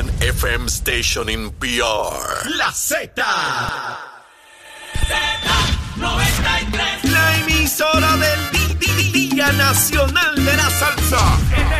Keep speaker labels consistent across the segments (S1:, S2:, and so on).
S1: one FM station in PR.
S2: La Z.
S3: Z93.
S2: La emisora del Día Nacional de la Salsa.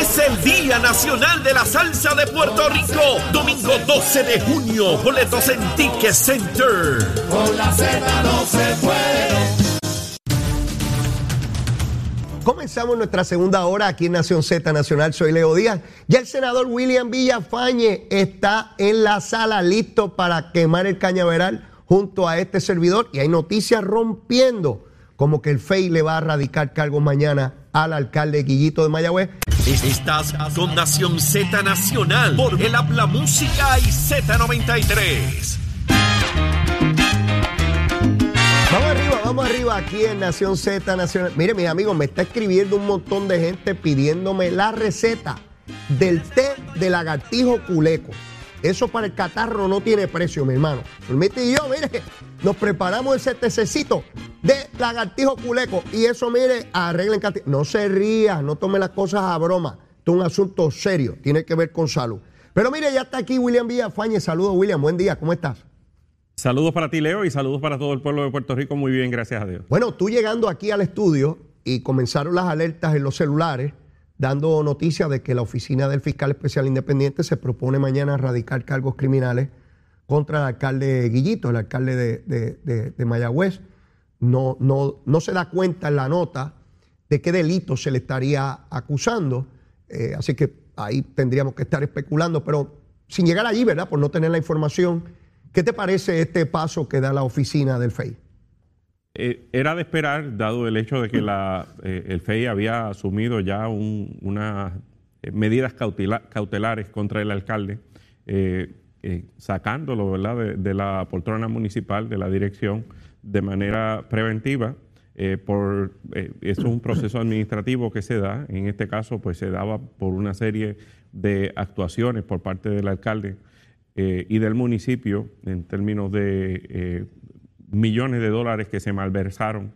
S2: Es el Día Nacional de la Salsa de Puerto Rico. Domingo 12 de junio. Boletos en Ticket Center.
S4: Comenzamos nuestra segunda hora aquí en Nación Z Nacional. Soy Leo Díaz. Ya el senador William Villafañe está en la sala listo para quemar el cañaveral junto a este servidor. Y hay noticias rompiendo, como que el FEI le va a radicar cargos mañana al alcalde Guillito de Mayagüez.
S2: Estás con Nación Z Nacional por el Habla Música y Z93.
S4: Vamos arriba, vamos arriba aquí en Nación Z Nacional. Mire, mis amigos, me está escribiendo un montón de gente pidiéndome la receta del té de lagartijo culeco. Eso para el catarro no tiene precio, mi hermano. Permite y yo, mire, nos preparamos ese tececito de lagartijo culeco. Y eso, mire, arreglen No se ría, no tome las cosas a broma. Esto es un asunto serio, tiene que ver con salud. Pero mire, ya está aquí William Villafañe. Saludos, William. Buen día, ¿cómo estás?
S5: Saludos para ti, Leo, y saludos para todo el pueblo de Puerto Rico. Muy bien, gracias a Dios.
S4: Bueno, tú llegando aquí al estudio y comenzaron las alertas en los celulares, dando noticias de que la oficina del fiscal especial independiente se propone mañana radicar cargos criminales contra el alcalde Guillito, el alcalde de, de- de- de Mayagüez. No, no, no se da cuenta en la nota de qué delito se le estaría acusando. Eh, así que ahí tendríamos que estar especulando, pero sin llegar allí, ¿verdad? Por no tener la información. ¿Qué te parece este paso que da la oficina del FEI?
S5: Eh, era de esperar, dado el hecho de que la, eh, el FEI había asumido ya un- unas medidas cautela- cautelares contra el alcalde, sacándolo ¿verdad? De la poltrona municipal, de la dirección, de manera preventiva. eh, por, eh, eso es un proceso administrativo que se da. En este caso, pues se daba por una serie de actuaciones por parte del alcalde eh, y del municipio en términos de eh, millones de dólares que se malversaron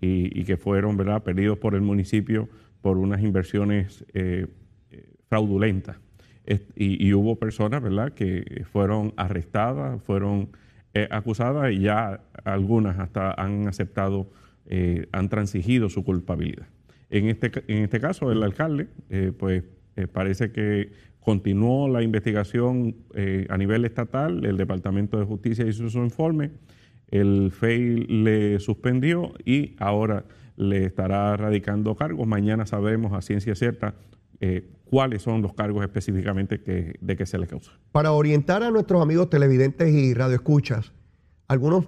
S5: y, que fueron ¿verdad? perdidos por el municipio por unas inversiones eh, eh, fraudulentas. Y, y hubo personas ¿verdad? que fueron arrestadas, fueron eh, acusadas y ya algunas hasta han aceptado, eh, han transigido su culpabilidad. En este, en este caso, el alcalde, eh, pues eh, parece que continuó la investigación a nivel estatal, el Departamento de Justicia hizo su informe, el FEI le suspendió y ahora le estará radicando cargos. Mañana sabremos a ciencia cierta cuáles son los cargos específicamente de que se le causa.
S4: Para orientar a nuestros amigos televidentes y radioescuchas, algunos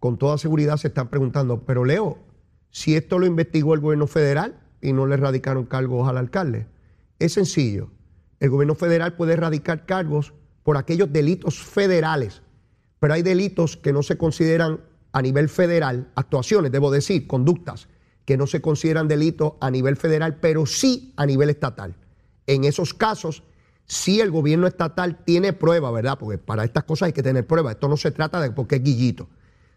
S4: con toda seguridad se están preguntando, pero Leo, si esto lo investigó el gobierno federal y no le radicaron cargos al alcalde, es sencillo. El gobierno federal puede radicar cargos por aquellos delitos federales, pero hay delitos que no se consideran a nivel federal, actuaciones, debo decir, conductas, que no se consideran delitos a nivel federal, pero sí a nivel estatal. En esos casos, si el gobierno estatal tiene prueba, ¿verdad? Porque para estas cosas hay que tener prueba. Esto no se trata de porque es guillito.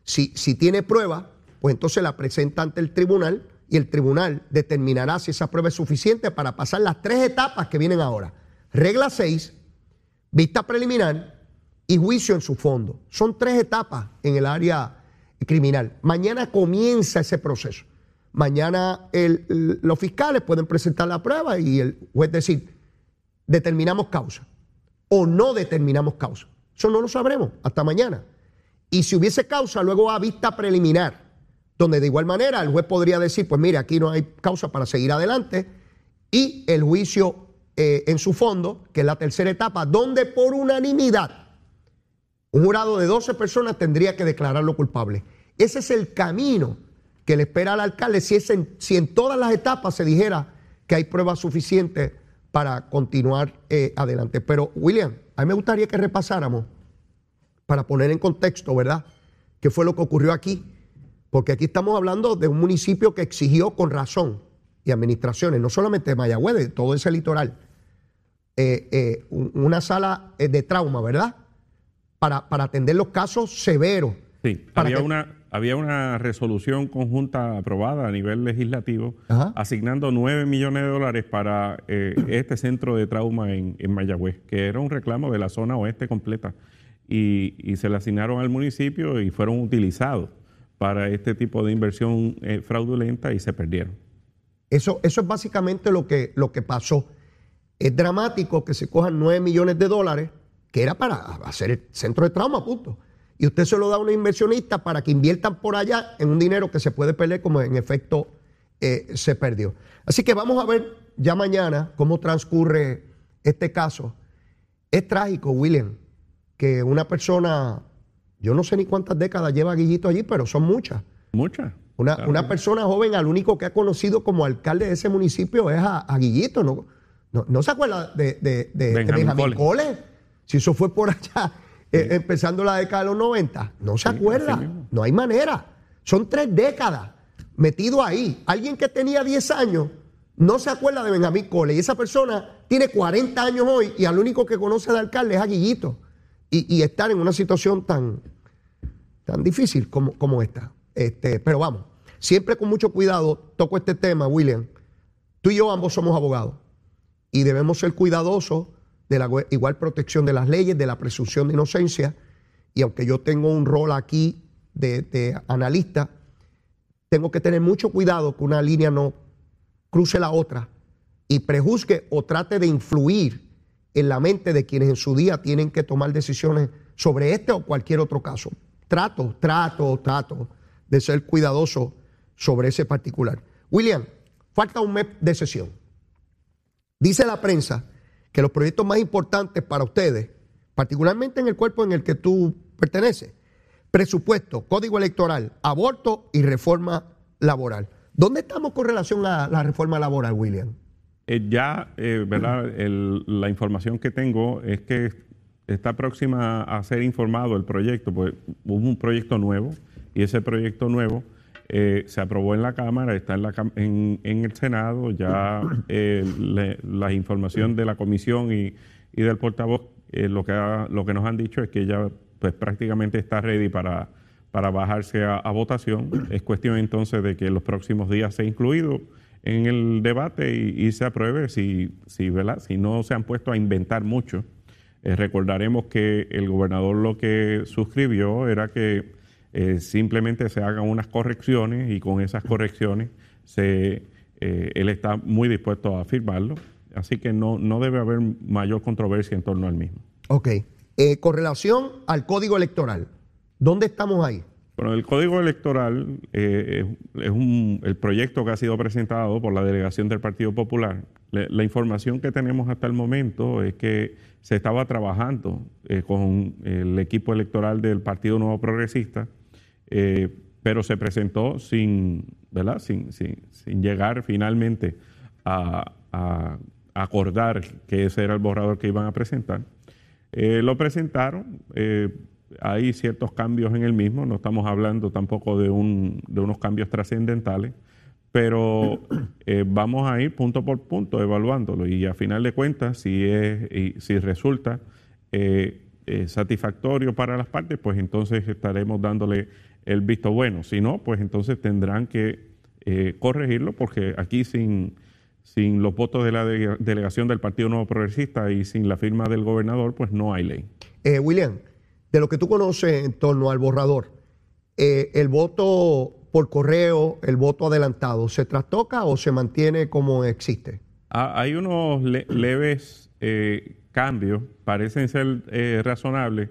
S4: Si, si tiene prueba, pues entonces la presenta ante el tribunal y el tribunal determinará si esa prueba es suficiente para pasar las tres etapas que vienen ahora. Regla 6, vista preliminar y juicio en su fondo. Son tres etapas en el área criminal. Mañana comienza ese proceso. Mañana los fiscales pueden presentar la prueba y el juez decir, determinamos causa o no determinamos causa. Eso no lo sabremos hasta mañana. Y si hubiese causa, luego a vista preliminar, donde de igual manera el juez podría decir, pues mire, aquí no hay causa para seguir adelante, y el juicio eh, en su fondo, que es la tercera etapa, donde por unanimidad un jurado de 12 personas tendría que declararlo culpable. Ese es el camino que le espera al alcalde si, es en, si en todas las etapas se dijera que hay pruebas suficientes para continuar eh, adelante. Pero, William, a mí me gustaría que repasáramos, para poner en contexto, ¿verdad? qué fue lo que ocurrió aquí. Porque aquí estamos hablando de un municipio que exigió con razón y administraciones, no solamente de Mayagüez, de todo ese litoral, eh, eh, una sala de trauma, ¿verdad? Para, para atender los casos severos.
S5: Sí,
S4: Para
S5: había
S4: que-
S5: una, había una resolución conjunta aprobada a nivel legislativo
S4: Ajá.
S5: asignando 9 millones de dólares para eh, este centro de trauma en, en Mayagüez, que era un reclamo de la zona oeste completa. Y, y se le asignaron al municipio y fueron utilizados para este tipo de inversión eh, fraudulenta y se perdieron.
S4: Eso, eso es básicamente lo que, lo que pasó. Es dramático que se cojan 9 millones de dólares, que era para hacer el centro de trauma, punto. Y usted se lo da a un inversionista para que inviertan por allá en un dinero que se puede perder, como en efecto eh, se perdió. Así que vamos a ver ya mañana cómo transcurre este caso. Es trágico, William, que una persona, yo no sé ni cuántas décadas lleva Guillito allí, pero son muchas.
S5: Muchas.
S4: Una,
S5: Claro.
S4: una persona joven, al único que ha conocido como alcalde de ese municipio es a, a Guillito. ¿no? No, no se acuerda de, de- de- de
S5: Benjamín
S4: Benjamín
S5: Cole.
S4: Cole? Si eso fue por allá, eh, empezando la década de los 90. No se acuerda. No hay manera. Son tres décadas metido ahí. Alguien que tenía 10 años no se acuerda de Benjamín Cole. Y esa persona tiene 40 años hoy y al único que conoce de alcalde es a Guillito. Y, y estar en una situación tan, tan difícil como, como esta. Este, pero vamos, siempre con mucho cuidado toco este tema, William. Tú y yo ambos somos abogados y debemos ser cuidadosos de la igual protección de las leyes, de la presunción de inocencia. Y aunque yo tengo un rol aquí de, de analista, tengo que tener mucho cuidado que una línea no cruce la otra y prejuzgue o trate de influir en la mente de quienes en su día tienen que tomar decisiones sobre este o cualquier otro caso. Trato, trato, trato de ser cuidadoso sobre ese particular. William, falta un mes de sesión. Dice la prensa que los proyectos más importantes para ustedes, particularmente en el cuerpo en el que tú perteneces, presupuesto, código electoral, aborto y reforma laboral. ¿Dónde estamos con relación a la reforma laboral, William?
S5: Eh, ya, eh, ¿verdad? La información que tengo es que está próxima a ser informado el proyecto, pues hubo un proyecto nuevo y ese proyecto nuevo eh, se aprobó en la Cámara, está en, la, en, en el Senado, ya eh, le- la información de la comisión y, y del portavoz, eh, lo, que ha- lo que nos han dicho es que ya pues prácticamente está ready para, para bajarse a, a votación. Es cuestión entonces de que en los próximos días sea incluido en el debate y, y se apruebe si, si, ¿verdad? si no se han puesto a inventar mucho. Eh, recordaremos que el gobernador lo que suscribió era que eh, simplemente se hagan unas correcciones y con esas correcciones se, eh, él está muy dispuesto a firmarlo. Así que no, no debe haber mayor controversia en torno al mismo.
S4: Ok. Eh, con relación al código electoral, ¿dónde estamos ahí?
S5: Bueno, el Código Electoral eh, es, un- el proyecto que ha sido presentado por la delegación del Partido Popular. Le- la información que tenemos hasta el momento es que se estaba trabajando eh, con el equipo electoral del Partido Nuevo Progresista, eh, pero se presentó sin, ¿verdad? Sin, sin- sin llegar finalmente a, a acordar que ese era el borrador que iban a presentar. Eh, lo presentaron, eh, hay ciertos cambios en el mismo, no estamos hablando tampoco de, un- de unos cambios trascendentales, pero eh, vamos a ir punto por punto evaluándolo y a final de cuentas, si, es, y si resulta satisfactorio para las partes, pues entonces estaremos dándole el visto bueno. Si no, pues entonces tendrán que eh, corregirlo porque aquí sin, sin los votos de la de- delegación del Partido Nuevo Progresista y sin la firma del gobernador, pues no hay ley.
S4: Eh, William, de lo que tú conoces en torno al borrador, eh, ¿el voto por correo, el voto adelantado, se trastoca o se mantiene como existe?
S5: Ah, Hay unos le- leves cambios, parecen ser razonables,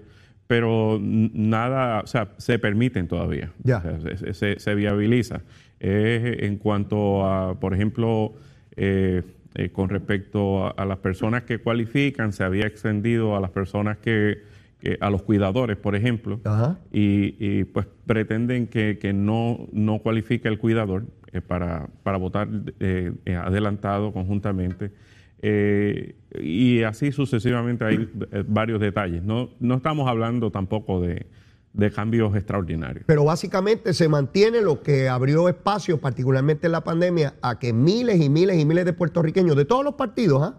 S5: pero nada, o sea, se permiten todavía.
S4: Ya.
S5: O sea, se, se- se viabiliza. Es en cuanto a, por ejemplo, eh, eh, con respecto a, a las personas que cualifican, se había extendido a las personas que, que- a los cuidadores, por ejemplo,
S4: Ajá.
S5: y, y, pues pretenden que, que no, no cualifique el cuidador eh, para, para votar eh, eh, adelantado conjuntamente. Eh, y así sucesivamente hay eh, varios detalles. No, no estamos hablando tampoco de, de cambios extraordinarios.
S4: Pero básicamente se mantiene lo que abrió espacio, particularmente en la pandemia, a que miles y miles y miles de puertorriqueños de todos los partidos ¿ah?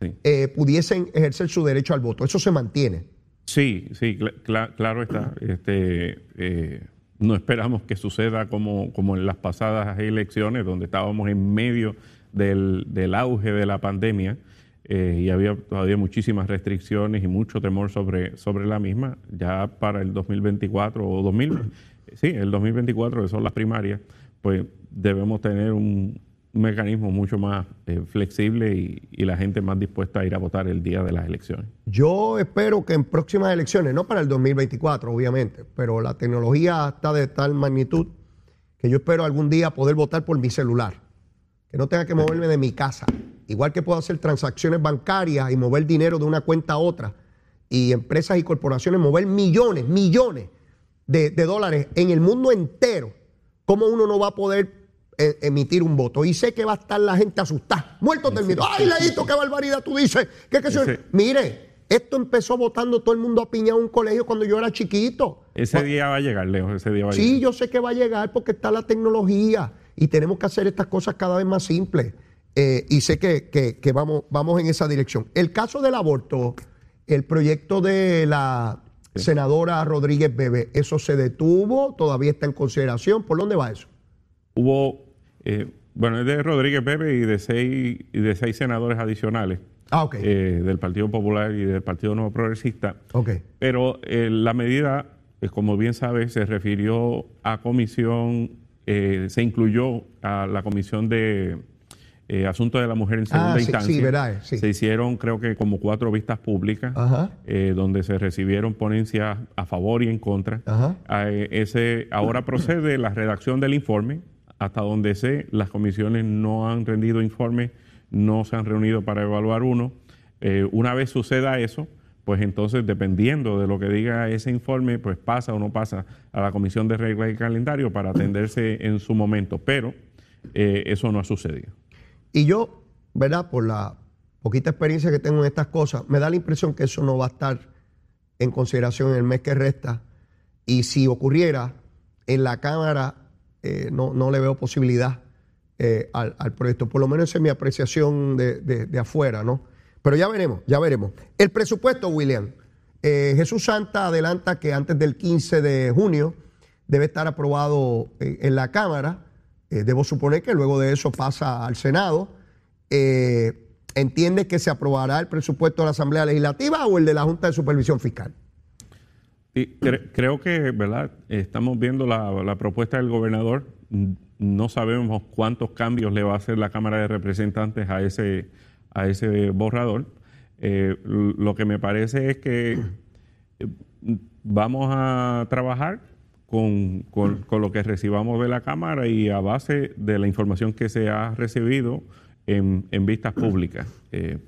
S5: Sí.
S4: eh, pudiesen ejercer su derecho al voto. Eso se mantiene.
S5: Sí, sí, cl- cla- claro está. Este, eh, no esperamos que suceda como, como en las pasadas elecciones, donde estábamos en medio del, del auge de la pandemia eh, y había todavía muchísimas restricciones y mucho temor sobre, sobre la misma. Ya para el 2024 o 2000, sí, el 2024, que son las primarias, pues debemos tener un, mecanismo mucho más eh, flexible y, y la gente más dispuesta a ir a votar el día de las elecciones.
S4: Yo espero que en próximas elecciones, no para el 2024, obviamente, pero la tecnología está de tal magnitud que yo espero algún día poder votar por mi celular. Que no tenga que moverme de mi casa. Igual que puedo hacer transacciones bancarias y mover dinero de una cuenta a otra. Y empresas y corporaciones mover millones, millones de, de dólares en el mundo entero. ¿Cómo uno no va a poder eh, emitir un voto? Y sé que va a estar la gente asustada, muertos del miedo. ¡Ay, Leito, qué barbaridad tú dices! ¿Qué, qué se-
S5: Ese-
S4: Mire, esto empezó votando todo el mundo apiñado en un colegio cuando yo era chiquito.
S5: Ese día va a llegar, Leo, ese día va a
S4: Sí,
S5: llegar.
S4: yo sé que va a llegar porque está la tecnología y tenemos que hacer estas cosas cada vez más simples. Eh, y sé que, que- que vamos, vamos en esa dirección. El caso del aborto, el proyecto de la senadora Rodríguez Bebe, ¿eso se detuvo? ¿Todavía está en consideración? ¿Por dónde va eso?
S5: Hubo, eh, bueno, es de Rodríguez Pepe y de seis, y de seis senadores adicionales
S4: Ah, ok.
S5: eh, del Partido Popular y del Partido Nuevo Progresista.
S4: ok.
S5: Pero eh, la medida, eh, como bien sabes, se refirió a comisión, eh, se incluyó a la comisión de eh, Asuntos de la Mujer en Segunda
S4: Ah, sí,
S5: Instancia.
S4: sí, verdad, sí.
S5: Se hicieron, creo que, como cuatro vistas públicas, eh, donde se recibieron ponencias a favor y en contra. Eh, ese, ahora procede la redacción del informe. Hasta donde sé, las comisiones no han rendido informe, no se han reunido para evaluar uno. Una vez suceda eso, pues entonces, dependiendo de lo que diga ese informe, pues pasa o no pasa a la comisión de regla y calendario para atenderse en su momento. Pero eh, eso no ha sucedido.
S4: Y yo, ¿verdad? Por la poquita experiencia que tengo en estas cosas, me da la impresión que eso no va a estar en consideración en el mes que resta. Y si ocurriera, en la Cámara eh, no, no le veo posibilidad eh, al, al proyecto. Por lo menos esa es mi apreciación de, de- de afuera, ¿no? Pero ya veremos, ya veremos. El presupuesto, William. Eh, Jesús Santa adelanta que antes del 15 de junio debe estar aprobado eh, en la Cámara. Eh, debo suponer que luego de eso pasa al Senado. Eh, ¿Entiende que se aprobará el presupuesto de la Asamblea Legislativa o el de la Junta de Supervisión Fiscal?
S5: Creo que, ¿verdad? Estamos viendo la, propuesta del gobernador. No sabemos cuántos cambios le va a hacer la Cámara de Representantes a ese, a ese borrador. Eh, lo que me parece es que eh, vamos a trabajar con, con- lo que recibamos de la Cámara y a base de la información que se ha recibido en, en vistas públicas. Eh,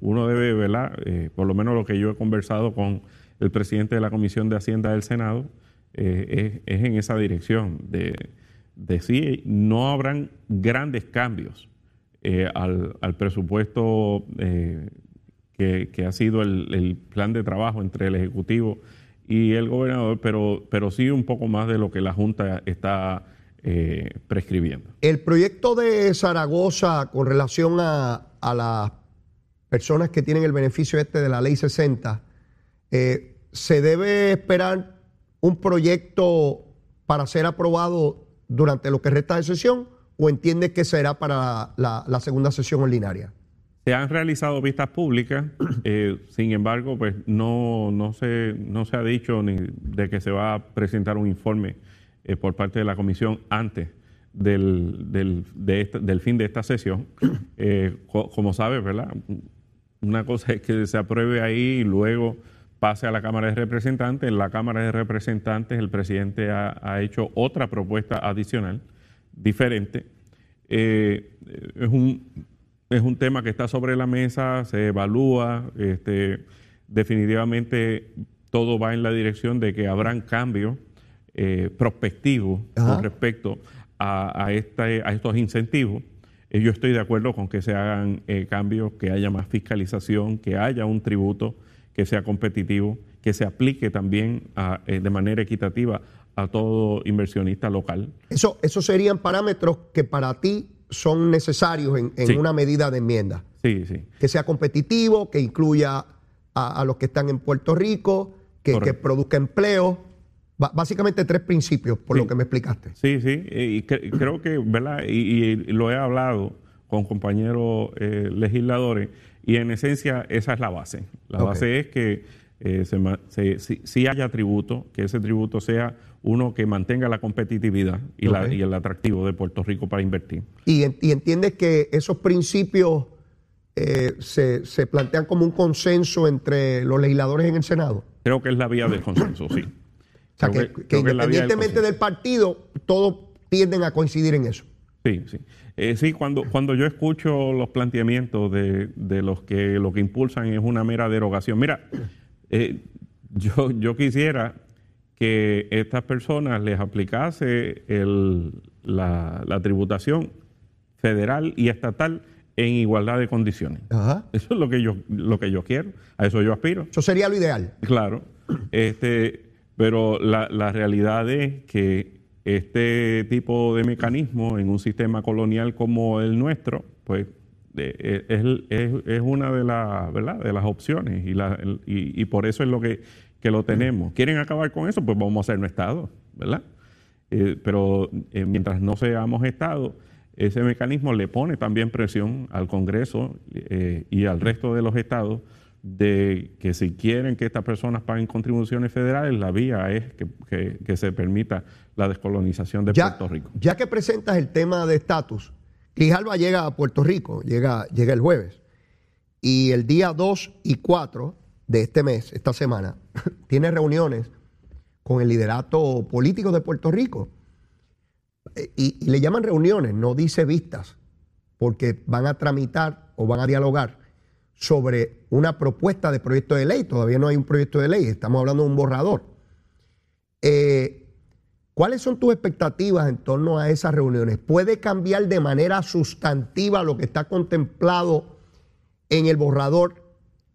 S5: uno debe. Eh, por lo menos lo que yo he conversado con el presidente de la Comisión de Hacienda del Senado, es, es en esa dirección, de, de sí, no habrán grandes cambios eh, al, al presupuesto eh, que, que ha sido el, el plan de trabajo entre el Ejecutivo y el gobernador, pero, pero sí un poco más de lo que la Junta está eh, prescribiendo.
S4: El proyecto de Zaragoza con relación a, a las personas que tienen el beneficio este de la ley 60, eh, ¿se debe esperar un proyecto para ser aprobado durante lo que resta de sesión o entiende que será para la, la segunda sesión ordinaria?
S5: Se han realizado vistas públicas, eh, sin embargo, pues no, no, se, no se ha dicho ni de que se va a presentar un informe eh, por parte de la comisión antes del, del, de esta- del fin de esta sesión. Eh, co- como sabes, ¿verdad? Una cosa es que se apruebe ahí y luego pase a la Cámara de Representantes. En la Cámara de Representantes el presidente ha, ha hecho otra propuesta adicional, diferente. Eh, es, un, es un tema que está sobre la mesa, se evalúa, este, definitivamente todo va en la dirección de que habrán cambios eh, prospectivos
S4: Ajá.
S5: con respecto a, a este- a estos incentivos. Eh, yo estoy de acuerdo con que se hagan cambios, que haya más fiscalización, que haya un tributo que sea competitivo, que se aplique también a, de manera equitativa a todo inversionista local.
S4: Eso, esos serían parámetros que para ti son necesarios en, en
S5: Sí.
S4: una medida de enmienda.
S5: Sí, sí.
S4: Que sea competitivo, que incluya a, a los que están en Puerto Rico, que, que produzca empleo. Básicamente tres principios, por
S5: Sí.
S4: lo que me explicaste.
S5: Sí, sí, y cre- creo que, ¿verdad? Y, y lo he hablado con compañeros eh, legisladores y en esencia esa es la base. La base es que eh, se, ma- se- si, si haya tributo, que ese tributo sea uno que mantenga la competitividad y, la- y el atractivo de Puerto Rico para invertir.
S4: Y, en- y entiendes que esos principios eh, se, se plantean como un consenso entre los legisladores en el Senado.
S5: Creo que es la vía del consenso, sí.
S4: O sea,
S5: Creo
S4: que,
S5: del
S4: independientemente del partido, todos tienden a coincidir en eso.
S5: Sí, sí. Eh, sí, cuando, cuando yo escucho los planteamientos de, de los que lo que impulsan es una mera derogación. Mira, eh, yo, yo quisiera que estas personas les aplicase el- la, la tributación federal y estatal en igualdad de condiciones.
S4: Ajá.
S5: Eso es lo que yo, lo que yo quiero, a eso yo aspiro.
S4: Eso sería lo ideal.
S5: Claro, este, pero la, la realidad es que este tipo de mecanismo en un sistema colonial como el nuestro, pues es, una de, las ¿verdad? de las opciones y, la- el- y, y por eso es lo que, que lo tenemos. ¿Quieren acabar con eso? Pues vamos a ser un Estado, ¿verdad? Eh, pero eh, mientras no seamos Estado, ese mecanismo le pone también presión al Congreso eh, y al resto de los estados de que si quieren que estas personas paguen contribuciones federales, la vía es que, que- que se permita la descolonización de
S4: Ya,
S5: Puerto Rico.
S4: ya que presentas el tema de estatus, Grijalva llega a Puerto Rico, llega, el jueves. Y el día 2 y 4 de este mes, esta semana, tiene reuniones con el liderato político de Puerto Rico. Eh, Y, y le llaman reuniones, no dice vistas, porque van a tramitar o van a dialogar sobre una propuesta de proyecto de ley. Todavía no hay un proyecto de ley, estamos hablando de un borrador. Eh, ¿Cuáles son tus expectativas en torno a esas reuniones? ¿Puede cambiar de manera sustantiva lo que está contemplado en el borrador?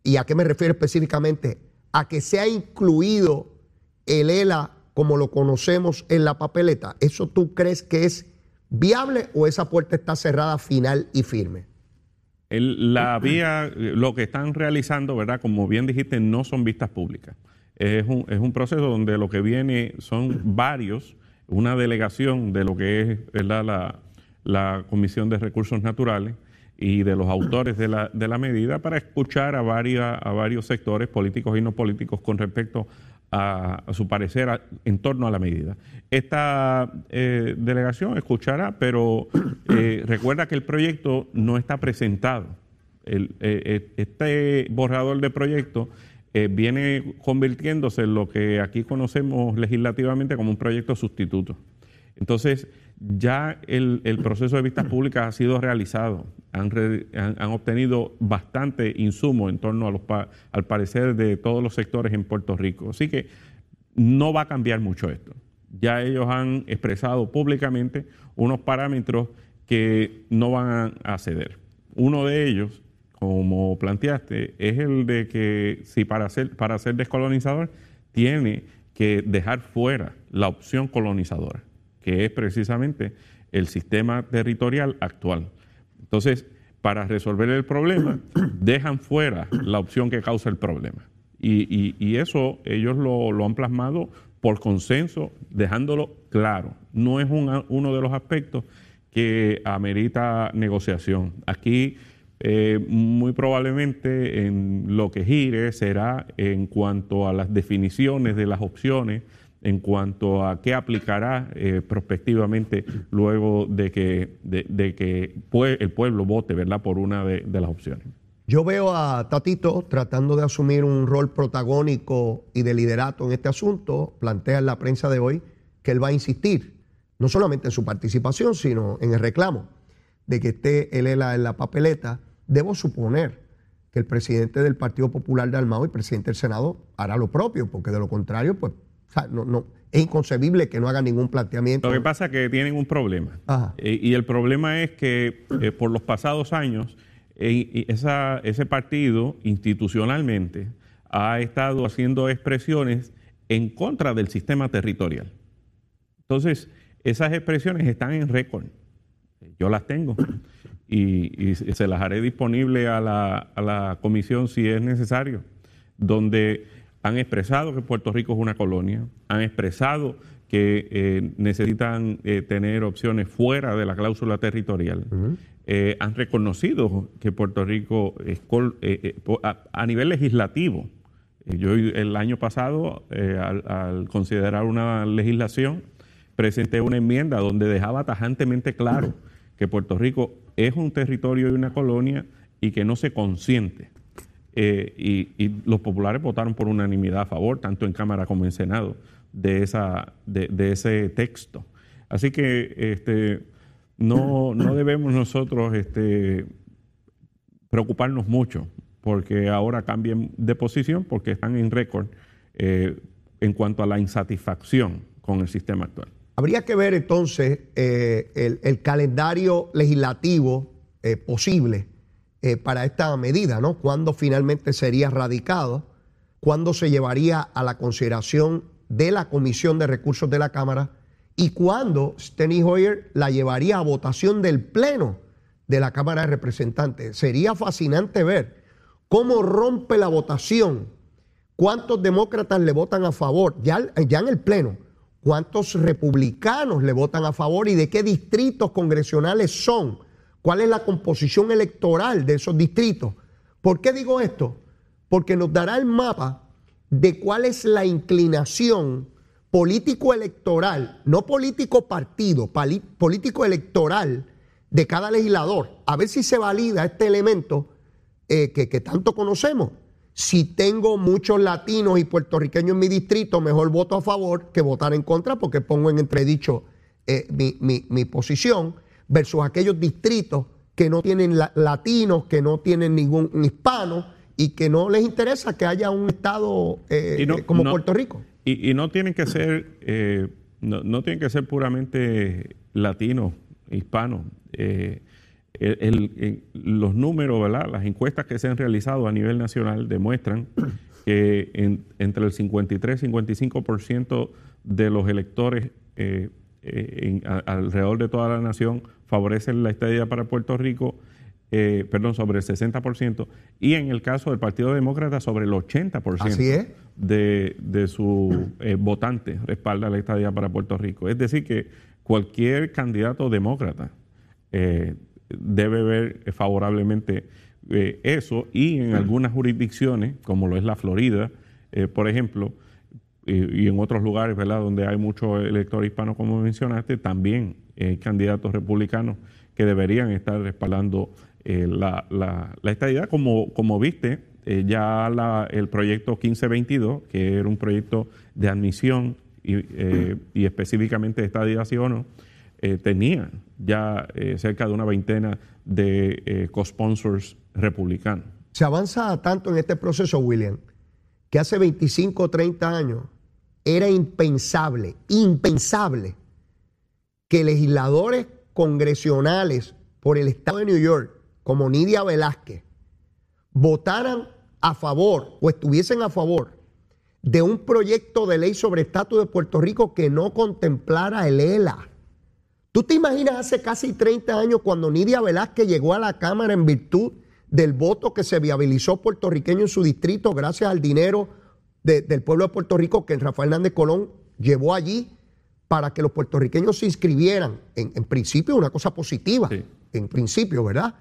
S4: ¿Y a qué me refiero específicamente? A que sea incluido el ELA como lo conocemos en la papeleta. ¿Eso tú crees que es viable o esa puerta está cerrada final y firme?
S5: La vía, lo que están realizando, ¿verdad? Como bien dijiste, no son vistas públicas. Es un, es un proceso donde lo que viene son varios, una delegación de lo que es. La, la Comisión de Recursos Naturales y de los autores de la, de la medida para escuchar a, a varios sectores políticos y no políticos con respecto a, a su parecer en torno a la medida. Esta eh, delegación escuchará, pero eh, recuerda que el proyecto no está presentado. El, eh, este borrador de proyecto eh, viene convirtiéndose en lo que aquí conocemos legislativamente como un proyecto sustituto. Entonces, ya el, proceso de vistas públicas ha sido realizado. Han, obtenido bastante insumo en torno a los al parecer de todos los sectores en Puerto Rico. Así que no va a cambiar mucho esto. Ya ellos han expresado públicamente unos parámetros que no van a ceder. Uno de ellos, como planteaste, es el de que si para ser, para ser descolonizador tiene que dejar fuera la opción colonizadora, que es precisamente el sistema territorial actual. Entonces, para resolver el problema, dejan fuera la opción que causa el problema. Y, y- y eso ellos lo, lo han plasmado por consenso, dejándolo claro. No es una- uno de los aspectos que amerita negociación. Aquí eh, muy probablemente en lo que gire será en cuanto a las definiciones de las opciones, en cuanto a qué aplicará eh, prospectivamente luego de que, el pueblo vote ¿verdad? por una de, las opciones.
S4: Yo veo a Tatito tratando de asumir un rol protagónico y de liderato en este asunto. Plantea en la prensa de hoy que él va a insistir, no solamente en su participación, sino en el reclamo de que esté ELA en la papeleta. Debo suponer que el presidente del Partido Popular de Almao y presidente del Senado hará lo propio, porque de lo contrario, pues, o sea, no, no, es inconcebible que no haga ningún planteamiento.
S5: Lo que pasa es que tienen un problema.
S4: Ajá.
S5: Eh, y el problema es que eh, por los pasados años, eh, esa- ese partido institucionalmente ha estado haciendo expresiones en contra del sistema territorial. Entonces, esas expresiones están en récord. Yo las tengo y, se las haré disponible a la, a la comisión si es necesario, donde han expresado que Puerto Rico es una colonia, han expresado que eh, necesitan eh, tener opciones fuera de la cláusula territorial. Eh, han reconocido que Puerto Rico, a, nivel legislativo, yo el año pasado, al, considerar una legislación, presenté una enmienda donde dejaba tajantemente claro que Puerto Rico es un territorio y una colonia y que no se consiente. y, y los populares votaron por unanimidad a favor, tanto en Cámara como en Senado de, esa, de, ese texto. Así que este, no, no debemos nosotros este, preocuparnos mucho porque ahora cambien de posición porque están en récord eh, en cuanto a la insatisfacción con el sistema actual.
S4: Habría que ver entonces eh, el, calendario legislativo eh, posible para esta medida, ¿no? ¿Cuándo finalmente sería radicado? ¿Cuándo se llevaría a la consideración de la Comisión de Recursos de la Cámara y cuándo Steny Hoyer la llevaría a votación del Pleno de la Cámara de Representantes. Sería fascinante ver cómo rompe la votación, cuántos demócratas le votan a favor, ya en el Pleno, cuántos republicanos le votan a favor y de qué distritos congresionales son, cuál es la composición electoral de esos distritos. ¿Por qué digo esto? Porque nos dará el mapa de cuál es la inclinación político-electoral, no político-partido, político-electoral de cada legislador, a ver si se valida este elemento eh, que, tanto conocemos. Si tengo muchos latinos y puertorriqueños en mi distrito, mejor voto a favor que votar en contra porque pongo en entredicho eh, mi, posición versus aquellos distritos que no tienen latinos, que no tienen ningún hispano, y que no les interesa que haya un Estado eh, como Puerto Rico.
S5: Y, no tienen que ser, eh, no, tienen que ser puramente latinos, hispanos. Eh, los números, ¿verdad? las encuestas que se han realizado a nivel nacional demuestran que entre el 53 y 55% de los electores alrededor de toda la nación favorecen la estadía para Puerto Rico eh, perdón, sobre el 60%, y en el caso del Partido Demócrata sobre el 80% de, de su eh, votante respalda la estadía para Puerto Rico. Es decir, que cualquier candidato demócrata eh, debe ver favorablemente eso y en algunas jurisdicciones, como lo es la Florida, por ejemplo, y en otros lugares, ¿verdad?, donde hay mucho elector hispano, como mencionaste, también candidatos republicanos que deberían estar respaldando eh, la, la, la, estadidad, como, como viste, eh, ya la, el proyecto 1522, que era un proyecto de admisión y, eh, y específicamente de estadidad sí o no, tenía ya cerca de una veintena de co-sponsors republicanos.
S4: Se avanza tanto en este proceso, William, que hace 25 o 30 años era impensable, impensable que legisladores congresionales por el estado de New York como Nidia Velázquez votaran a favor o estuviesen a favor de un proyecto de ley sobre estatus de Puerto Rico que no contemplara el ELA. ¿Tú te imaginas hace casi 30 años cuando Nidia Velázquez llegó a la Cámara en virtud del voto que se viabilizó puertorriqueño en su distrito gracias al dinero del pueblo de Puerto Rico que Rafael Hernández Colón llevó allí para que los puertorriqueños se inscribieran? En, principio, una cosa positiva, en principio, ¿verdad?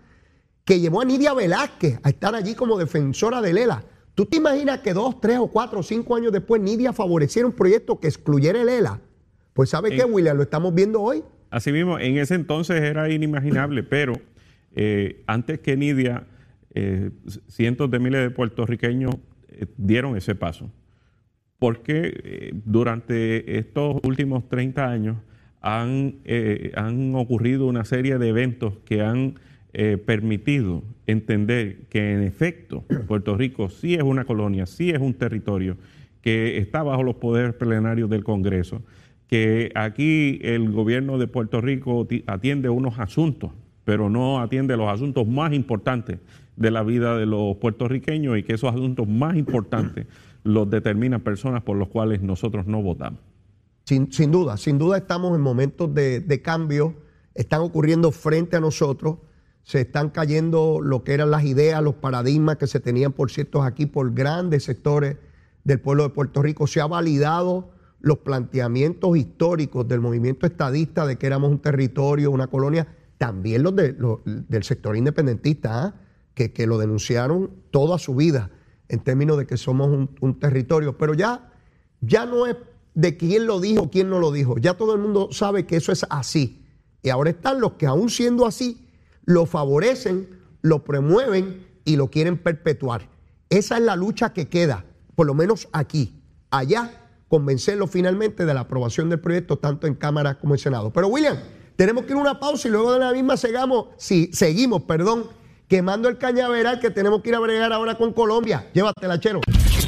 S4: que llevó a Nidia Velázquez a estar allí como defensora de Lela. ¿Tú te imaginas que dos, tres o cuatro o cinco años después Nidia favoreciera un proyecto que excluyera el ELA? Pues ¿sabe qué, William? Lo estamos viendo hoy.
S5: Así mismo, en ese entonces era inimaginable, pero eh, antes que Nidia, eh, cientos de miles de puertorriqueños eh, dieron ese paso. Porque durante estos últimos 30 años han, ocurrido una serie de eventos que han permitido entender que en efecto Puerto Rico sí es una colonia, sí es un territorio que está bajo los poderes plenarios del Congreso, que aquí el gobierno de Puerto Rico atiende unos asuntos, pero no atiende los asuntos más importantes de la vida de los puertorriqueños y que esos asuntos más importantes los determinan personas por los cuales nosotros no votamos.
S4: Sin, sin duda, sin duda estamos en momentos de, de cambio, están ocurriendo frente a nosotros, se están cayendo lo que eran las ideas, los paradigmas que se tenían, por cierto, aquí por grandes sectores del pueblo de Puerto Rico. Se ha validado los planteamientos históricos del movimiento estadista de que éramos un territorio, una colonia, también los, de, del sector independentista, ¿ah? que, que, lo denunciaron toda su vida en términos de que somos un, un, territorio. Pero ya, ya no es de quién lo dijo, quién no lo dijo. Ya todo el mundo sabe que eso es así. Y ahora están los que aún siendo así, lo favorecen, lo promueven y lo quieren perpetuar. Esa es la lucha que queda, por lo menos aquí. Allá convencerlo finalmente de la aprobación del proyecto tanto en Cámara como en Senado. Pero William, tenemos que ir a una pausa y luego de la misma seguimos, sí, seguimos, perdón, quemando el cañaveral que tenemos que ir a bregar ahora con Colombia. Llévatela, chero.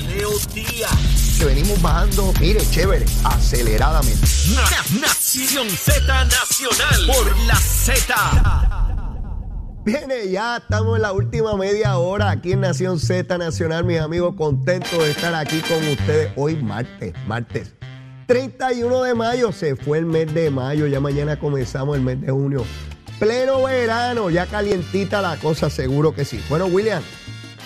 S2: Leo Díaz.
S4: Que venimos bajando, mire, chévere, aceleradamente.
S2: Nación Z Nacional por la Z.
S4: Viene, ya estamos en la última media hora aquí en Nación Z Nacional, mis amigos, contentos de estar aquí con ustedes hoy martes, martes 31 de mayo, se fue el mes de mayo, ya mañana comenzamos el mes de junio. Pleno verano, ya calientita la cosa, seguro que sí. Bueno, William,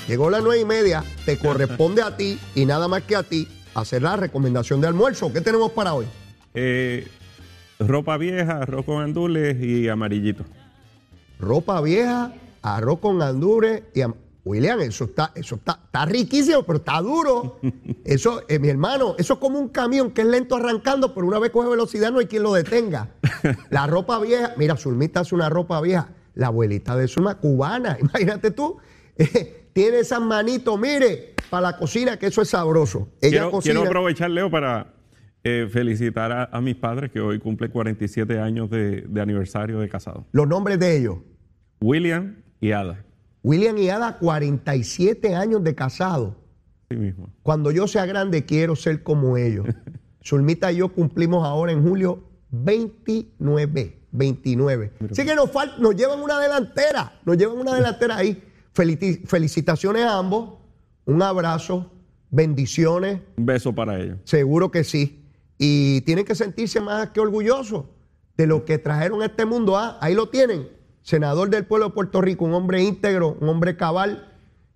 S4: llegó las nueve y media, te corresponde a ti y nada más que a ti hacer la recomendación de almuerzo. ¿Qué tenemos para hoy?
S5: Eh, ropa vieja, arroz con andules y amarillito
S4: ropa vieja, arroz con andures y William, eso está, eso está, está riquísimo, pero está duro. Eso, eh, mi hermano, eso es como un camión que es lento arrancando, pero una vez coge velocidad no hay quien lo detenga. La ropa vieja, mira, Zulmita hace una ropa vieja, la abuelita de Zulma, cubana, imagínate tú, eh, tiene esas manitos, mire, para la cocina, que eso es sabroso.
S5: Ella quiero, cocina. quiero aprovechar, Leo, para eh, felicitar a, a, mis padres que hoy cumplen 47 años de, de aniversario de casado.
S4: Los nombres de ellos.
S5: William y Ada.
S4: William y Ada, 47 años de casado.
S5: Sí mismo.
S4: Cuando yo sea grande, quiero ser como ellos. Zulmita y yo cumplimos ahora en julio 29. 29. Así que nos, nos llevan una delantera. Nos llevan una delantera ahí. Felicitaciones a ambos. Un abrazo. Bendiciones.
S5: Un beso para ellos.
S4: Seguro que sí. Y tienen que sentirse más que orgullosos de lo que trajeron a este mundo. Ah, ahí lo tienen senador del pueblo de Puerto Rico, un hombre íntegro, un hombre cabal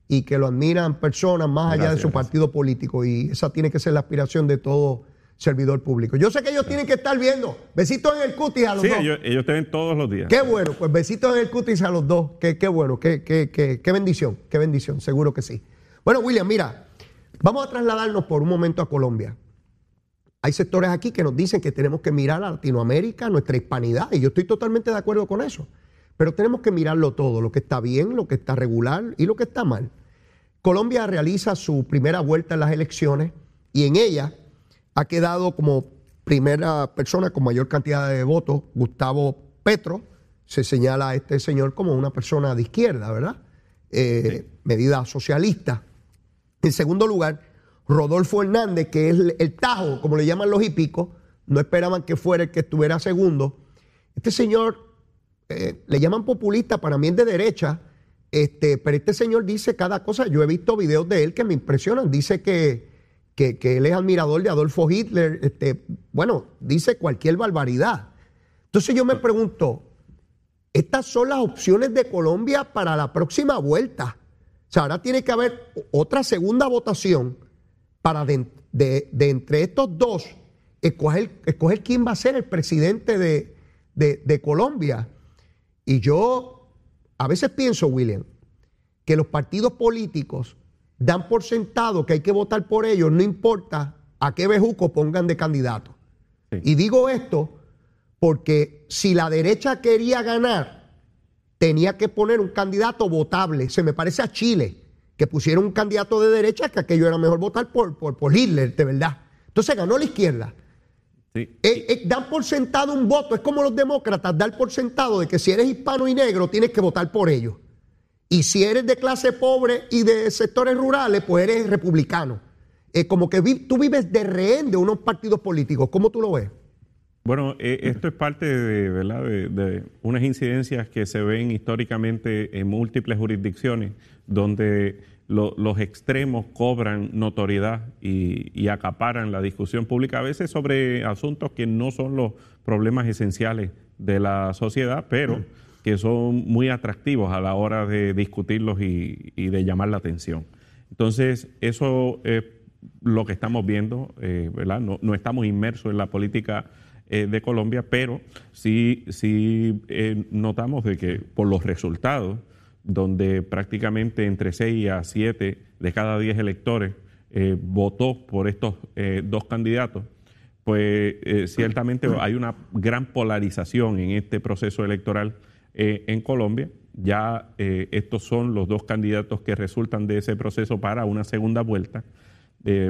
S4: y que lo admiran personas más allá de su partido político. Y esa tiene que ser la aspiración de todo servidor público. Yo sé que ellos tienen que estar viendo. Besitos en el cutis a los
S5: sí,
S4: dos.
S5: Ellos, ellos te ven todos los días.
S4: Qué bueno, pues besitos en el cutis a los dos. Qué, qué bueno, qué, qué, qué, qué bendición, qué bendición, seguro que sí. Bueno, William, mira, vamos a trasladarnos por un momento a Colombia. Hay sectores aquí que nos dicen que tenemos que mirar a Latinoamérica, nuestra hispanidad, y yo estoy totalmente de acuerdo con eso. Pero tenemos que mirarlo todo, lo que está bien, lo que está regular y lo que está mal. Colombia realiza su primera vuelta en las elecciones y en ella ha quedado como primera persona con mayor cantidad de votos Gustavo Petro. Se señala a este señor como una persona de izquierda, ¿verdad? Eh, sí. Medida socialista. En segundo lugar, Rodolfo Hernández, que es el, Tajo, como le llaman los hípicos, no esperaban que fuera el que estuviera segundo. Este señor eh, le llaman populista, para mí es de derecha, este, pero este señor dice cada cosa. Yo he visto videos de él que me impresionan. Dice que, que, que él es admirador de Adolfo Hitler. Este, bueno, dice cualquier barbaridad. Entonces yo me pregunto, estas son las opciones de Colombia para la próxima vuelta. O sea, ahora tiene que haber otra segunda votación para de, de, de entre estos dos escoger, escoger, quién va a ser el presidente de, de Colombia. Y yo a veces pienso, William, que los partidos políticos dan por sentado que hay que votar por ellos, no importa a qué bejuco pongan de candidato. Sí. Y digo esto porque si la derecha quería ganar, tenía que poner un candidato votable. Se me parece a Chile, que pusieron un candidato de derecha que aquello era mejor votar por, por, por Hitler, de verdad. Entonces ganó la izquierda. Sí. Eh, eh, dan por sentado un voto, es como los demócratas, dar por sentado de que si eres hispano y negro tienes que votar por ellos. Y si eres de clase pobre y de sectores rurales, pues eres republicano. Eh, como que vi, tú vives de rehén de unos partidos políticos. ¿Cómo tú lo ves?
S5: Bueno, eh, esto es parte de, ¿verdad? De, unas incidencias que se ven históricamente en múltiples jurisdicciones, donde los extremos cobran notoriedad y, acaparan la discusión pública, a veces sobre asuntos que no son los problemas esenciales de la sociedad, pero que son muy atractivos a la hora de discutirlos y, de llamar la atención. Entonces, eso es lo que estamos viendo, eh, ¿verdad? No, no estamos inmersos en la política eh, de Colombia, pero sí, sí eh, notamos de que por los resultados, donde prácticamente entre 6 a 7 de cada 10 electores eh, votó por estos dos candidatos, pues ciertamente hay una gran polarización en este proceso electoral en Colombia. Ya estos son los dos candidatos que resultan de ese proceso para una segunda vuelta.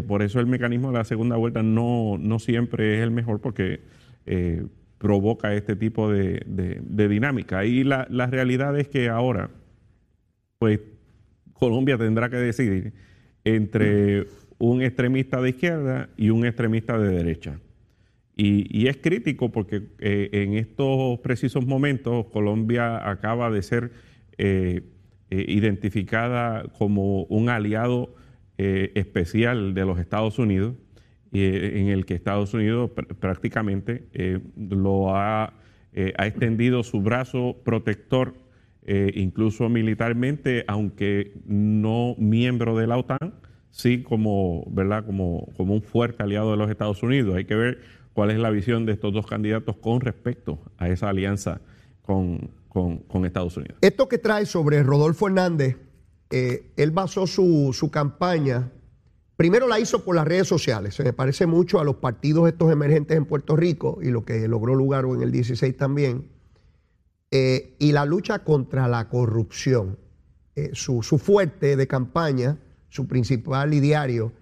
S5: por eso el mecanismo de la segunda vuelta no, no siempre es el mejor porque eh, provoca este tipo de, dinámica. Y la, realidad es que ahora, pues Colombia tendrá que decidir entre un extremista de izquierda y un extremista de derecha. Y, es crítico porque eh, en estos precisos momentos Colombia acaba de ser eh, identificada como un aliado especial de los Estados Unidos eh, en el que Estados Unidos prácticamente eh, lo ha, eh, ha, extendido su brazo protector, incluso militarmente, aunque no miembro de la OTAN, sí como, ¿verdad? Como, un fuerte aliado de los Estados Unidos. Hay que ver cuál es la visión de estos dos candidatos con respecto a esa alianza con, con, Estados Unidos.
S4: Esto que trae sobre Rodolfo Hernández, él basó su, su campaña Primero la hizo por las redes sociales, se me parece mucho a los partidos estos emergentes en Puerto Rico y lo que logró lugar en el 16 también, eh, y la lucha contra la corrupción. Eh, su, fuerte de campaña, su principal y diario,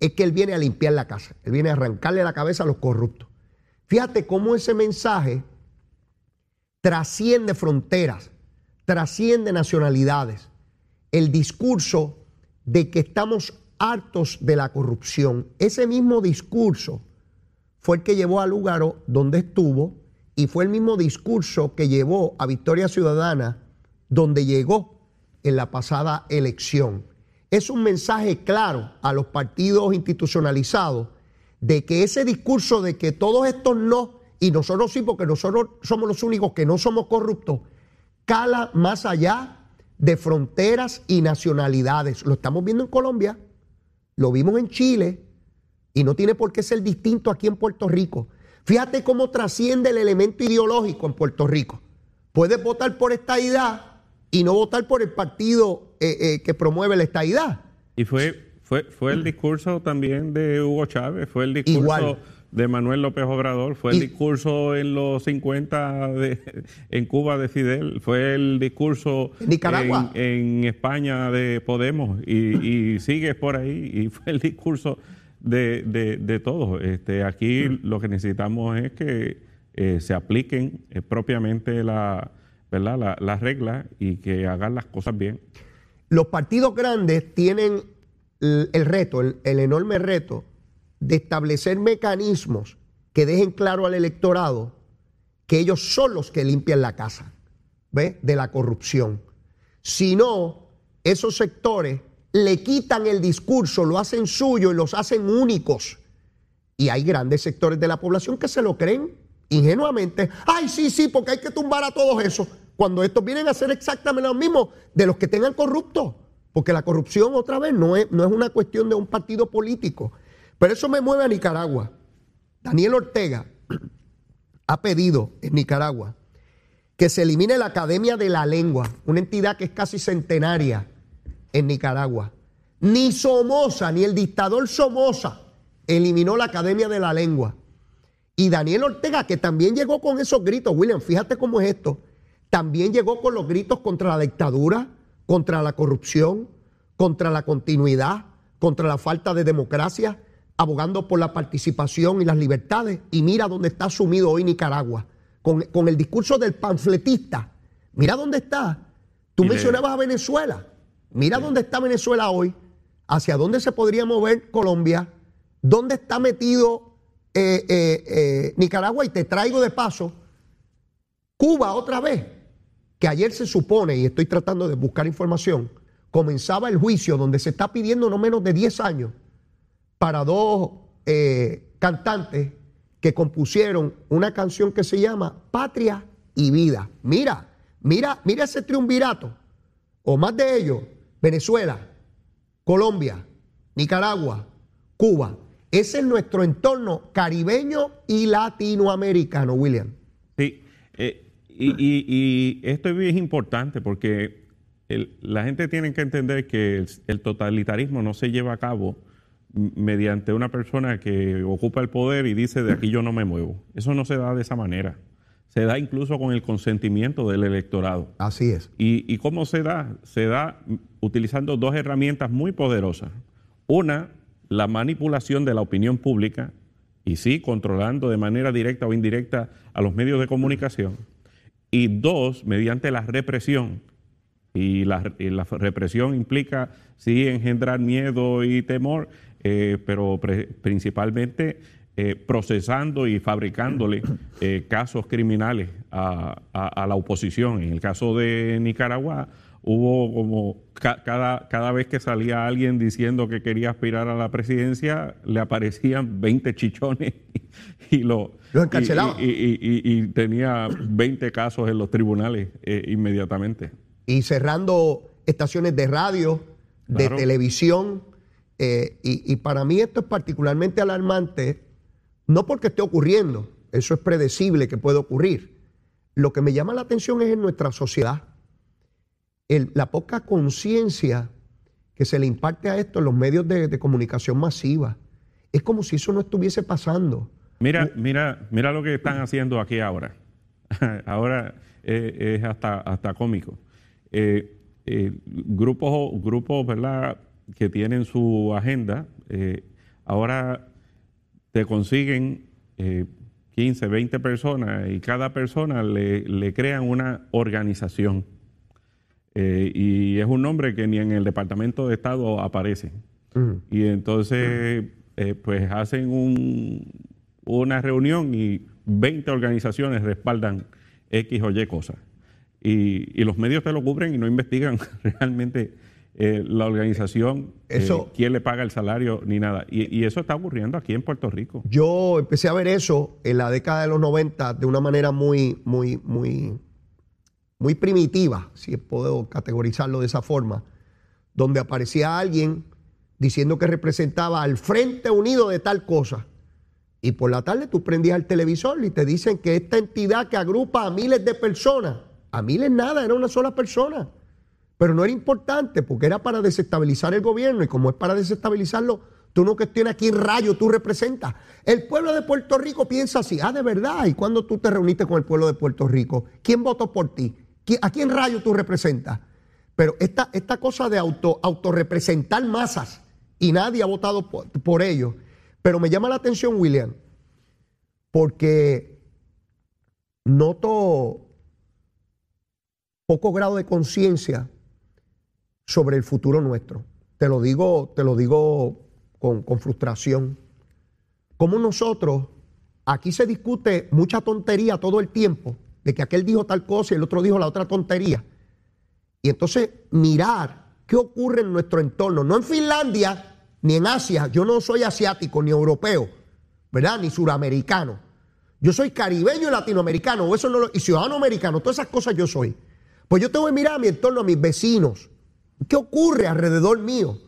S4: es que él viene a limpiar la casa, él viene a arrancarle la cabeza a los corruptos. Fíjate cómo ese mensaje trasciende fronteras, trasciende nacionalidades. El discurso de que estamos hartos de la corrupción. Ese mismo discurso fue el que llevó a Lugaro donde estuvo y fue el mismo discurso que llevó a Victoria Ciudadana donde llegó en la pasada elección. Es un mensaje claro a los partidos institucionalizados de que ese discurso de que todos estos no y nosotros sí, porque nosotros somos los únicos que no somos corruptos, cala más allá de fronteras y nacionalidades. Lo estamos viendo en Colombia lo vimos en Chile y no tiene por qué ser distinto aquí en Puerto Rico. Fíjate cómo trasciende el elemento ideológico en Puerto Rico. Puedes votar por esta idea y no votar por el partido eh, eh, que promueve la estadidad.
S5: Y fue, fue, fue el discurso también de Hugo Chávez, fue el discurso de Manuel López Obrador, fue el discurso en los 50 de, en Cuba de Fidel, fue el discurso
S4: Nicaragua.
S5: En, España de Podemos y, sigue por ahí y fue el discurso de, de, todos. Este, aquí lo que necesitamos es que eh, se apliquen eh, propiamente la, ¿verdad? las reglas y que hagan las cosas bien.
S4: Los partidos grandes tienen el, reto, el enorme reto de establecer mecanismos que dejen claro al electorado que ellos son los que limpian la casa de la corrupción. Si no, esos sectores le quitan el discurso, lo hacen suyo y los hacen únicos. Y hay grandes sectores de la población que se lo creen ingenuamente. Ay, sí, sí, porque hay que tumbar a todos esos. Cuando estos vienen a ser exactamente lo mismo de los que tengan corruptos. Porque la corrupción, otra vez, no es, no es una cuestión de un partido político. Pero eso me mueve a Nicaragua. Daniel Ortega ha pedido en Nicaragua que se elimine la Academia de la Lengua, una entidad que es casi centenaria en Nicaragua. Ni Somoza, ni el dictador Somoza eliminó la Academia de la Lengua. Y Daniel Ortega, que también llegó con esos gritos, William, fíjate cómo es esto, también llegó con los gritos contra la dictadura, contra la corrupción, contra la continuidad, contra la falta de democracia abogando por la participación y las libertades. Y mira dónde está sumido hoy Nicaragua, con, el discurso del panfletista. Mira dónde está. Tú mencionabas a Venezuela. Mira dónde está Venezuela hoy, hacia dónde se podría mover Colombia, dónde está metido eh, eh, eh, Nicaragua y te traigo de paso Cuba otra vez, que ayer se supone, y estoy tratando de buscar información, comenzaba el juicio donde se está pidiendo no menos de 10 años para dos cantantes que compusieron una canción que se llama Patria y Vida. Mira, mira, mira ese triunvirato, o más de ellos, Venezuela, Colombia, Nicaragua, Cuba. Ese es nuestro entorno caribeño y latinoamericano, William.
S5: Sí, eh, y, esto es importante porque la gente tiene que entender que el, totalitarismo no se lleva a cabo mediante una persona que ocupa el poder y dice de aquí yo no me muevo. Eso no se da de esa manera. Se da incluso con el consentimiento del electorado.
S4: Así es.
S5: ¿Y, y cómo se da? Se da utilizando dos herramientas muy poderosas. Una, la manipulación de la opinión pública, y sí, controlando de manera directa o indirecta a los medios de comunicación. Y dos, mediante la represión. Y la, y la represión implica, sí, engendrar miedo y temor, eh, pero pre- principalmente eh, procesando y fabricándole eh, casos criminales a, a- a la oposición. En el caso de Nicaragua, hubo como ca- cada, cada vez que salía alguien diciendo que quería aspirar a la presidencia, le aparecían 20 chichones y lo,
S4: Lo encarcelaban.
S5: y- tenía 20 casos en los tribunales eh, inmediatamente.
S4: y cerrando estaciones de radio, de
S5: Claro.
S4: televisión. eh, y, y para mí esto es particularmente alarmante, no porque esté ocurriendo, eso es predecible que puede ocurrir. Lo que me llama la atención es en nuestra sociedad, el- la poca conciencia que se le imparte a esto en los medios de, de comunicación masiva. Es como si eso no estuviese pasando.
S5: Mira, mira, mira lo que están haciendo aquí ahora. ahora eh, es hasta, hasta cómico. Eh, eh, grupos, grupos, ¿verdad? Que tienen su agenda, eh, ahora te consiguen eh, 15, 20 personas y cada persona le, le crean una organización. Eh, y es un nombre que ni en el Departamento de Estado aparece. Y entonces, eh, pues hacen un- una reunión y 20 organizaciones respaldan X o Y cosas. Y, y los medios te lo cubren y no investigan realmente eh, la organización, eh, quién le paga el salario, ni nada. Y, y eso está ocurriendo aquí en Puerto Rico.
S4: Yo empecé a ver eso en la década de los 90 de una manera muy, muy, muy, muy primitiva, si puedo categorizarlo de esa forma, donde aparecía alguien diciendo que representaba al Frente Unido de tal cosa. Y por la tarde tú prendías el televisor y te dicen que esta entidad que agrupa a miles de personas, a miles nada, era una sola persona. Pero no era importante porque era para desestabilizar el gobierno y como es para desestabilizarlo, tú no cuestionas a quién rayo tú representas. El pueblo de Puerto Rico piensa así, ah, de verdad, ¿y cuando tú te reuniste con el pueblo de Puerto Rico? ¿Quién votó por ti? ¿Qui- ¿A quién rayo tú representas? Pero esta, esta cosa de auto, autorrepresentar masas y nadie ha votado por, por ello. Pero me llama la atención, William, porque noto poco grado de conciencia sobre el futuro nuestro. Te lo digo, te lo digo con, frustración. Como nosotros, aquí se discute mucha tontería todo el tiempo, de que aquel dijo tal cosa y el otro dijo la otra tontería. Y entonces mirar qué ocurre en nuestro entorno, no en Finlandia ni en Asia, yo no soy asiático ni europeo, ¿verdad? Ni suramericano. Yo soy caribeño y latinoamericano, o eso y ciudadano americano, todas esas cosas yo soy. Pues yo tengo que mirar a mi entorno, a mis vecinos. ¿Qué ocurre alrededor mío?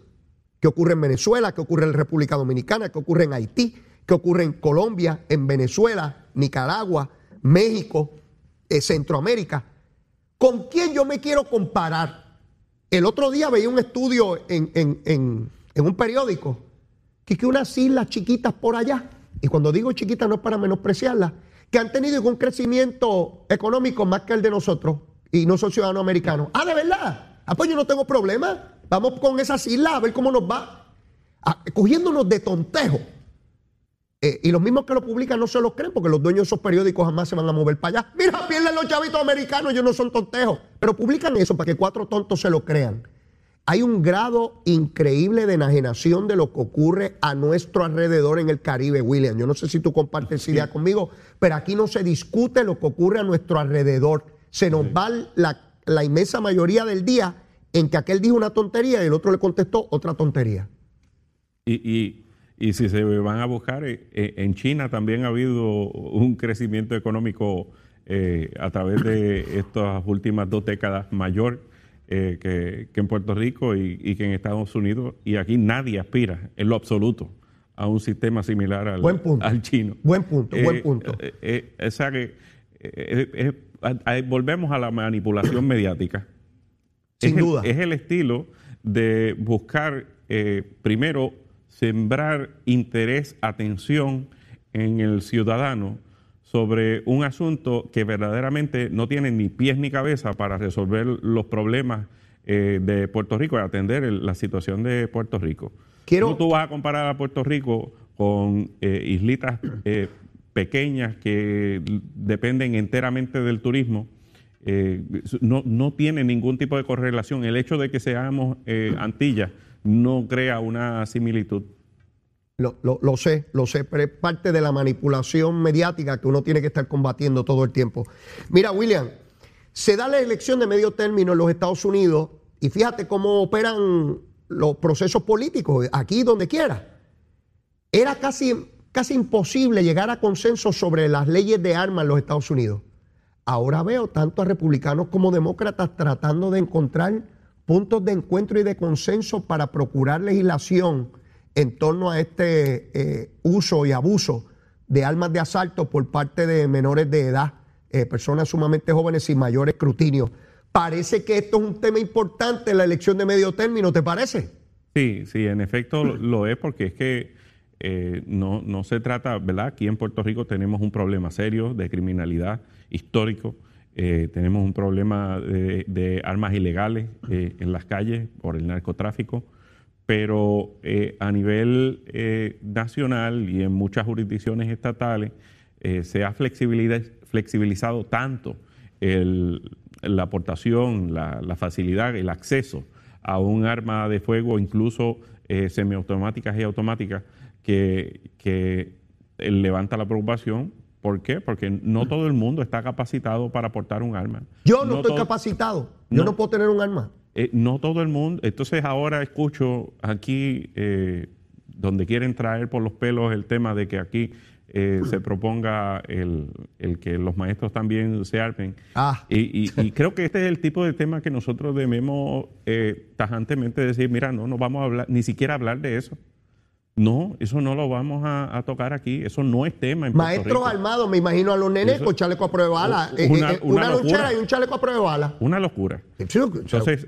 S4: ¿Qué ocurre en Venezuela? ¿Qué ocurre en República Dominicana? ¿Qué ocurre en Haití? ¿Qué ocurre en Colombia, en Venezuela, Nicaragua, México, eh, Centroamérica? ¿Con quién yo me quiero comparar? El otro día veía un estudio en un periódico que, que unas islas chiquitas por allá, y cuando digo chiquitas no es para menospreciarlas, que han tenido un crecimiento económico más que el de nosotros y no son ciudadanos americanos. Ah, de verdad. Ah, pues yo no tengo problema. Vamos con esas islas a ver cómo nos va. Ah, cogiéndonos de tontejo. Eh, y los mismos que lo publican no se los creen porque los dueños de esos periódicos jamás se van a mover para allá. Mira, pierden los chavitos americanos, ellos no son tontejos. Pero publican eso para que cuatro tontos se lo crean. hay un grado increíble de enajenación de lo que ocurre a nuestro alrededor en el Caribe, William. Yo no sé si tú compartes esa idea conmigo, pero aquí no se discute lo que ocurre a nuestro alrededor. Se nos va la, la inmensa mayoría del día en que aquel dijo una tontería y el otro le contestó otra tontería.
S5: Y, y, si se van a buscar, eh, eh, en China también ha habido un crecimiento económico eh, a través de estas últimas dos décadas mayor eh, que, en Puerto Rico y, que en Estados Unidos. Y aquí nadie aspira en lo absoluto a un sistema similar al, al chino.
S4: Buen punto, buen punto.
S5: O sea que volvemos a la manipulación mediática.
S4: Sin duda.
S5: es el estilo de buscar, primero, sembrar interés, atención en el ciudadano sobre un asunto que verdaderamente no tiene ni pies ni cabeza para resolver los problemas eh, de Puerto Rico y atender la situación de Puerto Rico.
S4: Quiero...
S5: tú vas a comparar a Puerto Rico con eh, islitas eh, pequeñas que dependen enteramente del turismo? no, no tiene ningún tipo de correlación. El hecho de que seamos Antillas no crea una similitud.
S4: Lo, lo, sé, lo sé, pero es parte de la manipulación mediática que uno tiene que estar combatiendo todo el tiempo. Mira, William, se da la elección de medio término en los Estados Unidos y fíjate cómo operan los procesos políticos aquí donde quiera. Era casi, casi imposible llegar a consenso sobre las leyes de armas en los Estados Unidos. Ahora veo tanto a republicanos como demócratas tratando de encontrar puntos de encuentro y de consenso para procurar legislación en torno a este eh, uso y abuso de armas de asalto por parte de menores de edad, eh, personas sumamente jóvenes sin mayor escrutinio. Parece que esto es un tema importante en la elección de medio término, ¿te parece?
S5: Sí, sí, en efecto lo es porque es que eh, no, no se trata, ¿verdad? Aquí en Puerto Rico tenemos un problema serio de criminalidad histórico, tenemos un problema de, armas ilegales en las calles por el narcotráfico pero eh, a nivel eh, nacional y en muchas jurisdicciones estatales eh, se ha flexibilizado tanto la aportación, la, facilidad, el acceso a un arma de fuego, incluso semiautomáticas y automáticas, que, levanta la preocupación ¿Por qué? Porque no todo el mundo está capacitado para aportar un arma.
S4: Yo no, estoy capacitado. Yo no, puedo tener un arma.
S5: Eh, no todo el mundo. Entonces ahora escucho aquí, eh, donde quieren traer por los pelos el tema de que aquí eh, se proponga el, que los maestros también se armen.
S4: Ah.
S5: Y, creo que este es el tipo de tema que nosotros debemos tajantemente decir, mira, no, no vamos a hablar, ni siquiera hablar de eso. No, eso no lo vamos a, tocar aquí. Eso no es tema. En
S4: Maestros armados, me imagino a los nenes con chaleco a prueba de bala. Una, una, y un chaleco a prueba de bala.
S5: Una locura. Entonces,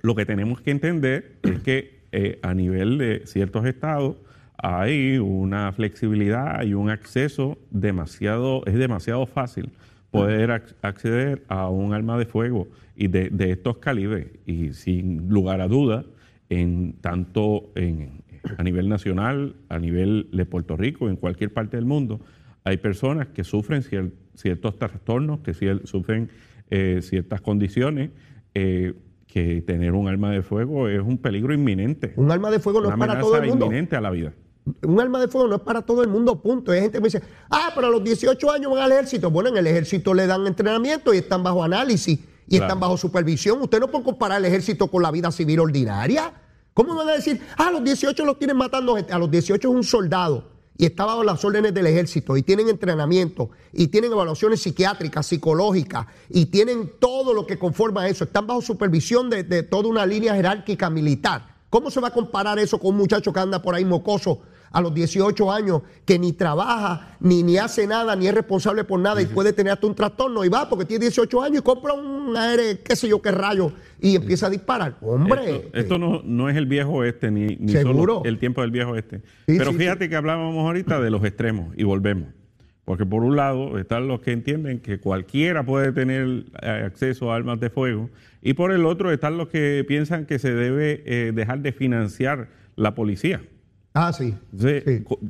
S5: lo que tenemos que entender es que eh, a nivel de ciertos estados hay una flexibilidad y un acceso demasiado, es demasiado fácil poder acceder a un arma de fuego y de, estos calibres. Y sin lugar a dudas, en tanto en, a nivel nacional, a nivel de Puerto Rico, en cualquier parte del mundo, hay personas que sufren ciertos trastornos, que sufren eh, ciertas condiciones. Eh, que tener un arma de fuego es un peligro inminente.
S4: Un arma de fuego no es para todo el mundo.
S5: inminente a la vida.
S4: Un arma de fuego no es para todo el mundo, punto. Hay gente que me dice, ah, pero a los 18 años van al ejército. Bueno, en el ejército le dan entrenamiento y están bajo análisis y están bajo supervisión. Usted no puede comparar el ejército con la vida civil ordinaria. ¿Cómo van a decir, ah, a los 18 los tienen matando gente? A los 18 es un soldado y está bajo las órdenes del ejército y tienen entrenamiento y tienen evaluaciones psiquiátricas, psicológicas y tienen todo lo que conforma eso, están bajo supervisión de, de toda una línea jerárquica militar. ¿Cómo se va a comparar eso con un muchacho que anda por ahí mocoso a los 18 años que ni trabaja, ni, ni hace nada, ni es responsable por nada y puede tener hasta un trastorno y va porque tiene 18 años y compra un aire, qué sé yo, qué rayo y empieza a disparar. Hombre.
S5: Esto, no, no, es el viejo este, ni, ni solo el tiempo del viejo este. Pero fíjate que hablábamos ahorita de los extremos y volvemos. Porque por un lado están los que entienden que cualquiera puede tener eh, acceso a armas de fuego y por el otro están los que piensan que se debe eh, dejar de financiar la policía
S4: Ah, sí.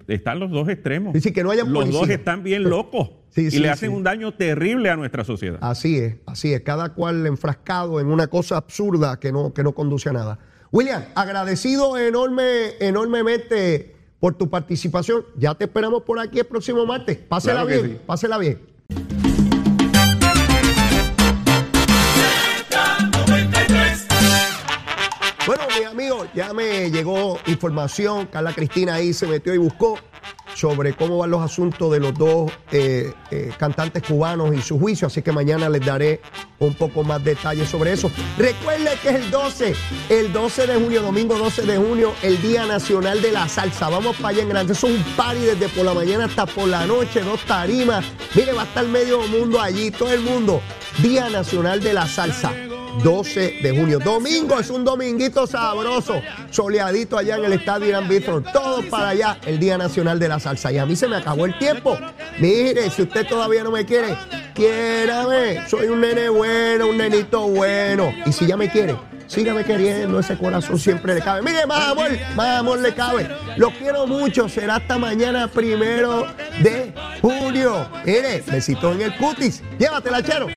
S5: Están los dos extremos.
S4: Dice que no hayan
S5: Los dos están bien locos
S4: Sí,
S5: y le hacen un daño terrible a nuestra sociedad.
S4: Así es, así es. Cada cual enfrascado en una cosa absurda que no, que no conduce a nada. William, agradecido enorme, enormemente por tu participación. Ya te esperamos por aquí el próximo martes. Pásela
S5: Claro
S4: bien, pásela bien. Ya me llegó información. Carla Cristina ahí se metió y buscó sobre cómo van los asuntos de los dos eh, eh, cantantes cubanos y su juicio. Así que mañana les daré un poco más detalles sobre eso. Recuerde que es el 12, el 12 de junio, domingo 12 de junio, el Día Nacional de la Salsa. Vamos para allá en grande. Eso es un party desde por la mañana hasta por la noche, dos tarimas. Mire, va a estar medio mundo allí, todo el mundo. Día Nacional de la Salsa. 12 de junio. Domingo es un dominguito sabroso, soleadito allá en el estadio Irán Bithorn. Todos para allá, el Día Nacional de la Salsa. Y a mí se me acabó el tiempo. Mire, si usted todavía no me quiere, quiérame. Soy un nene bueno, un nenito bueno. Y si ya me quiere, sígame queriendo. Ese corazón siempre le cabe. Mire, más amor, más amor le cabe. Los quiero mucho. Será hasta mañana, primero de junio. Mire, besito en el cutis. Llévatela, chero.